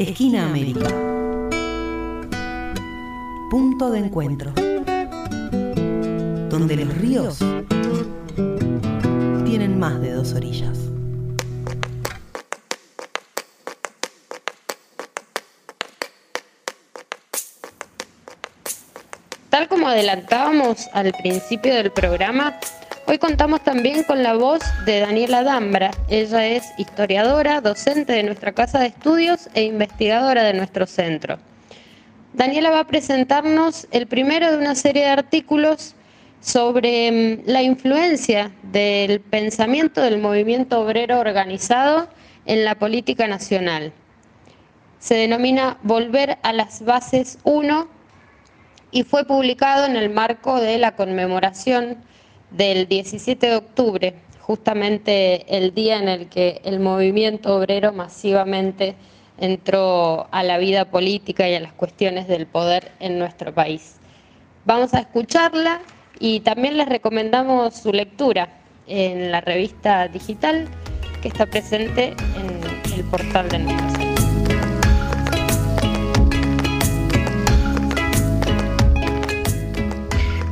Esquina América. Punto de encuentro. Donde los ríos tienen más de dos orillas. Tal como adelantábamos al principio del programa, hoy contamos también con la voz de Daniela Dambra. Ella es historiadora, docente de nuestra casa de estudios e investigadora de nuestro centro. Daniela va a presentarnos el primero de una serie de artículos sobre mm, la influencia del pensamiento del movimiento obrero organizado en la política nacional. Se denomina Volver a las Bases 1 y fue publicado en el marco de la conmemoración del 17 de octubre, justamente el día en el que el movimiento obrero masivamente entró a la vida política y a las cuestiones del poder en nuestro país. Vamos a escucharla y también les recomendamos su lectura en la revista digital que está presente en el portal de nuestro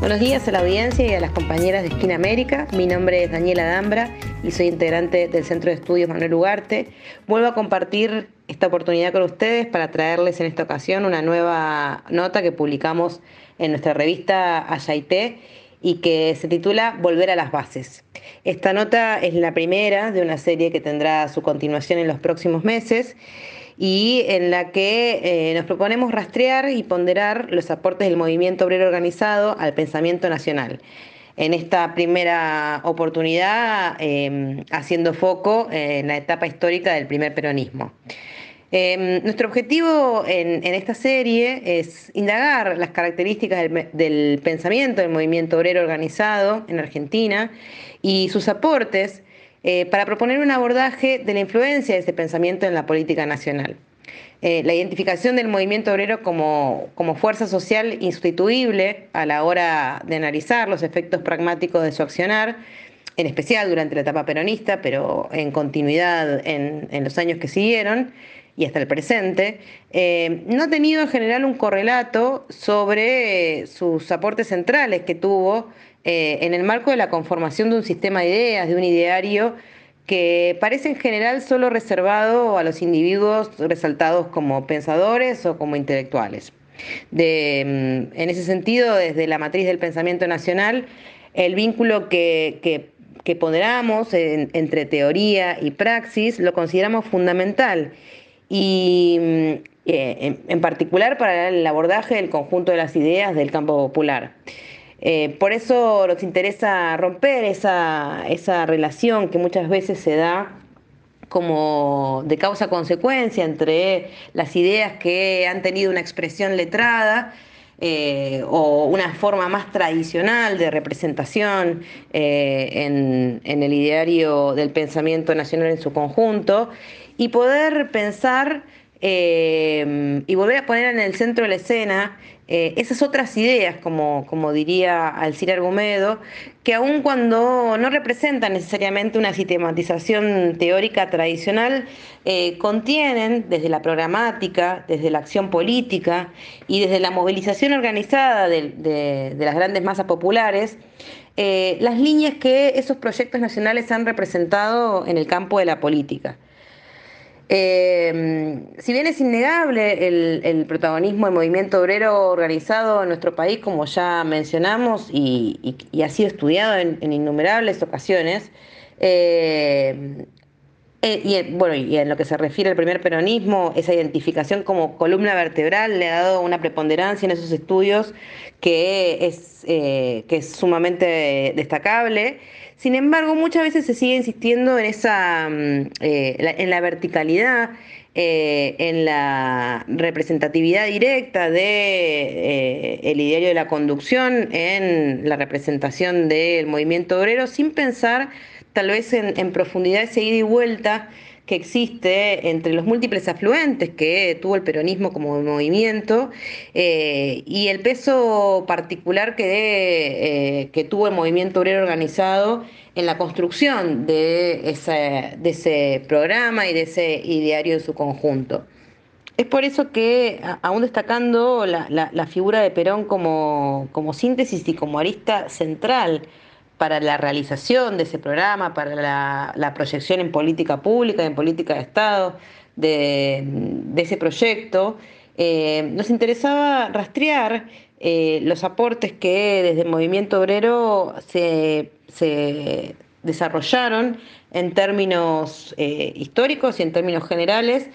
Buenos días a la audiencia y a las compañeras de Esquina América. Mi nombre es Daniela Dambra y soy integrante del Centro de Estudios Manuel Ugarte. Vuelvo a compartir esta oportunidad con ustedes para traerles en esta ocasión una nueva nota que publicamos en nuestra revista Ayaité y que se titula Volver a las bases. Esta nota es la primera de una serie que tendrá su continuación en los próximos meses y en la que eh, nos proponemos rastrear y ponderar los aportes del movimiento obrero organizado al pensamiento nacional. En esta primera oportunidad, em, haciendo foco en la etapa histórica del primer peronismo. Em, nuestro objetivo en, esta serie es indagar las características del, del, pensamiento del movimiento obrero organizado en Argentina y sus aportes eh, para proponer un abordaje de la influencia de ese pensamiento en la política nacional. Eh, la identificación del movimiento obrero como, como, fuerza social insustituible a la hora de analizar los efectos pragmáticos de su accionar, en especial durante la etapa peronista, pero en continuidad en, en los años que siguieron y hasta el presente, eh, no ha tenido en general un correlato sobre sus aportes centrales que tuvo eh, en el marco de la conformación de un sistema de ideas, de un ideario que parece en general solo reservado a los individuos resaltados como pensadores o como intelectuales. Mm, en ese sentido, desde la matriz del pensamiento nacional, el vínculo que, ponderamos entre teoría y praxis lo consideramos fundamental y mm, eh, en particular para el abordaje del conjunto de las ideas del campo popular. Eh, por eso nos interesa romper esa, relación que muchas veces se da como de causa-consecuencia entre las ideas que han tenido una expresión letrada eh, o una forma más tradicional de representación en, en, el ideario del pensamiento nacional en su conjunto y poder pensar y volver a poner en el centro de la escena eh, esas otras ideas, como, como diría Alcira Argumedo, que aun cuando no representan necesariamente una sistematización teórica tradicional, eh, contienen desde la programática, desde la acción política y desde la movilización organizada de, las grandes masas populares, eh, las líneas que esos proyectos nacionales han representado en el campo de la política. Eh, si bien es innegable el, protagonismo del movimiento obrero organizado en nuestro país, como ya mencionamos, y, ha sido estudiado en, innumerables ocasiones, eh, eh, y, en, bueno, y en lo que se refiere al primer peronismo, esa identificación como columna vertebral le ha dado una preponderancia en esos estudios que es, que es sumamente destacable. Sin embargo, muchas veces se sigue insistiendo en esa mm, eh, en la verticalidad, eh, en la representatividad directa de eh, el ideario de la conducción, en la representación del movimiento obrero, sin pensar tal vez en, en profundidad ese ida y vuelta que existe entre los múltiples afluentes que tuvo el peronismo como movimiento eh, y el peso particular que, eh, que tuvo el movimiento obrero organizado en la construcción de, de ese programa y de ese ideario en su conjunto. es por eso que, aún destacando la, figura de Perón como, como, síntesis y como arista central para la realización de ese programa, para la, proyección en política pública, en política de Estado, de, ese proyecto, eh, nos interesaba rastrear eh, los aportes que desde el movimiento obrero se, desarrollaron en términos eh, históricos y en términos generales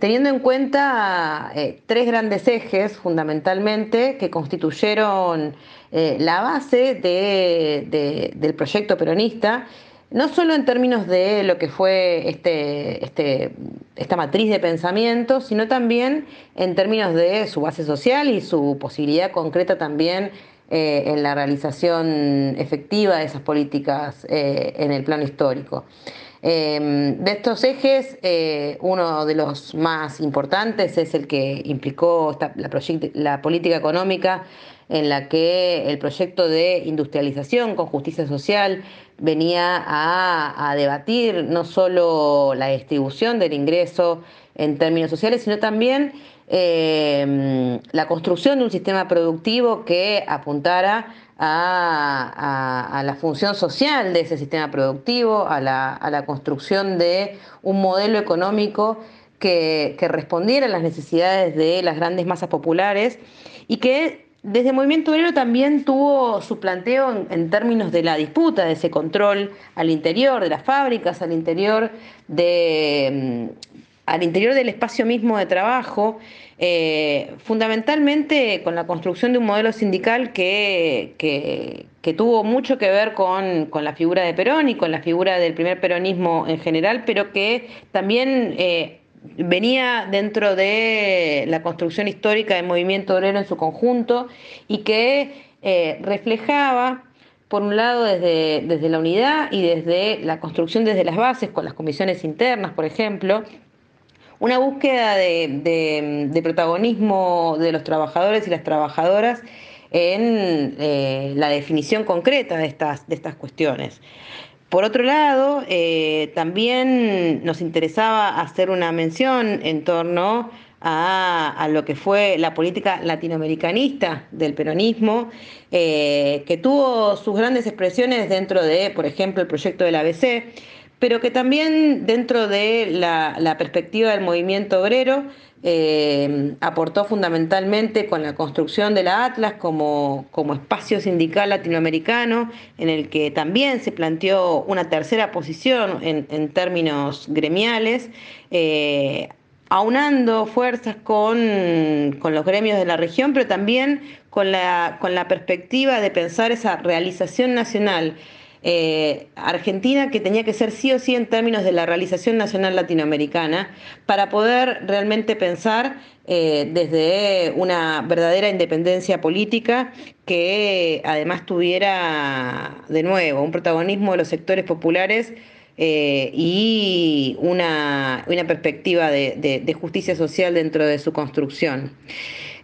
teniendo en cuenta eh, tres grandes ejes fundamentalmente que constituyeron eh, la base del proyecto peronista, no solo en términos de lo que fue este, este, esta matriz de pensamiento, sino también en términos de su base social y su posibilidad concreta también eh, en la realización efectiva de esas políticas en el plano histórico. Em, de estos ejes, eh, uno de los más importantes es el que implicó la, política económica en la que el proyecto de industrialización con justicia social venía a, debatir no solo la distribución del ingreso en términos sociales, sino también em, la construcción de un sistema productivo que apuntara a, la función social de ese sistema productivo, a la, construcción de un modelo económico que, respondiera a las necesidades de las grandes masas populares y que desde el movimiento obrero también tuvo su planteo en, términos de la disputa, de ese control al interior de las fábricas, al interior, de, al interior del espacio mismo de trabajo eh, fundamentalmente con la construcción de un modelo sindical que, que, tuvo mucho que ver con, la figura de Perón y con la figura del primer peronismo en general, pero que también eh, venía dentro de la construcción histórica del movimiento obrero en su conjunto y que eh, reflejaba por un lado desde, desde la unidad y desde la construcción desde las bases, con las comisiones internas, por ejemplo, una búsqueda de, protagonismo de los trabajadores y las trabajadoras en eh, la definición concreta de estas, de estas cuestiones. Por otro lado, eh, también nos interesaba hacer una mención en torno a, lo que fue la política latinoamericanista del peronismo, eh, que tuvo sus grandes expresiones dentro de, por ejemplo, el proyecto del ABC, pero que también dentro de la, perspectiva del movimiento obrero eh, aportó fundamentalmente con la construcción de la Atlas como, espacio sindical latinoamericano, en el que también se planteó una tercera posición en, términos gremiales. Eh, aunando fuerzas con, con, los gremios de la región, pero también con la, con la perspectiva de pensar esa realización nacional eh, Argentina que tenía que ser sí o sí en términos de la realización nacional latinoamericana para poder realmente pensar eh, desde una verdadera independencia política que además tuviera de nuevo un protagonismo de los sectores populares eh, y una, perspectiva de, justicia social dentro de su construcción.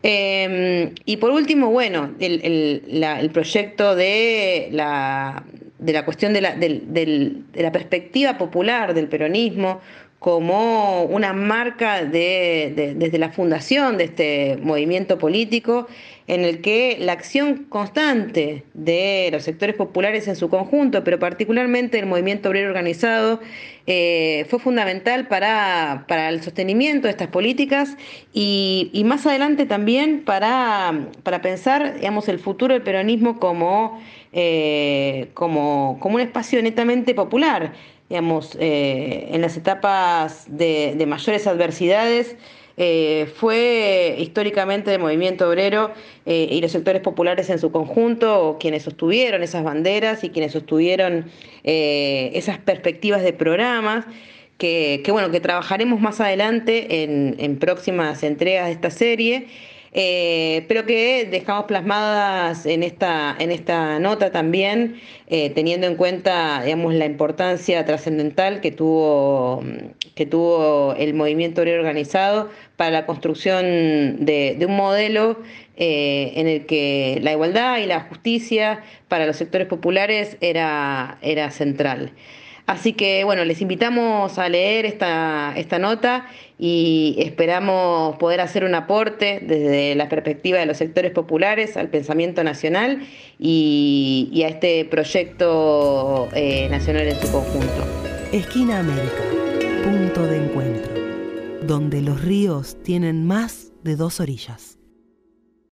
y por último, bueno, el proyecto de la, de la cuestión de la, de la perspectiva popular del peronismo como una marca de, desde la fundación de este movimiento político en el que la acción constante de los sectores populares en su conjunto, pero particularmente el movimiento obrero organizado, eh, fue fundamental para, el sostenimiento de estas políticas y, más adelante también para, para pensar digamos, el futuro del peronismo como eh, como, como un espacio netamente popular. Digamos, eh, en las etapas de, mayores adversidades, eh, fue históricamente el movimiento obrero y los sectores populares en su conjunto quienes sostuvieron esas banderas y quienes sostuvieron esas perspectivas de programas. Que, bueno, que trabajaremos más adelante en próximas entregas de esta serie. Eh, pero que dejamos plasmadas en esta, en esta nota también, eh, teniendo en cuenta digamos, la importancia trascendental que tuvo, que tuvo el movimiento obrero organizado para la construcción de, un modelo eh, en el que la igualdad y la justicia para los sectores populares era, era central. Así que bueno, les invitamos a leer esta, esta nota y esperamos poder hacer un aporte desde la perspectiva de los sectores populares al pensamiento nacional y, a este proyecto eh, nacional en su conjunto. Esquina América, punto de encuentro, donde los ríos tienen más de dos orillas.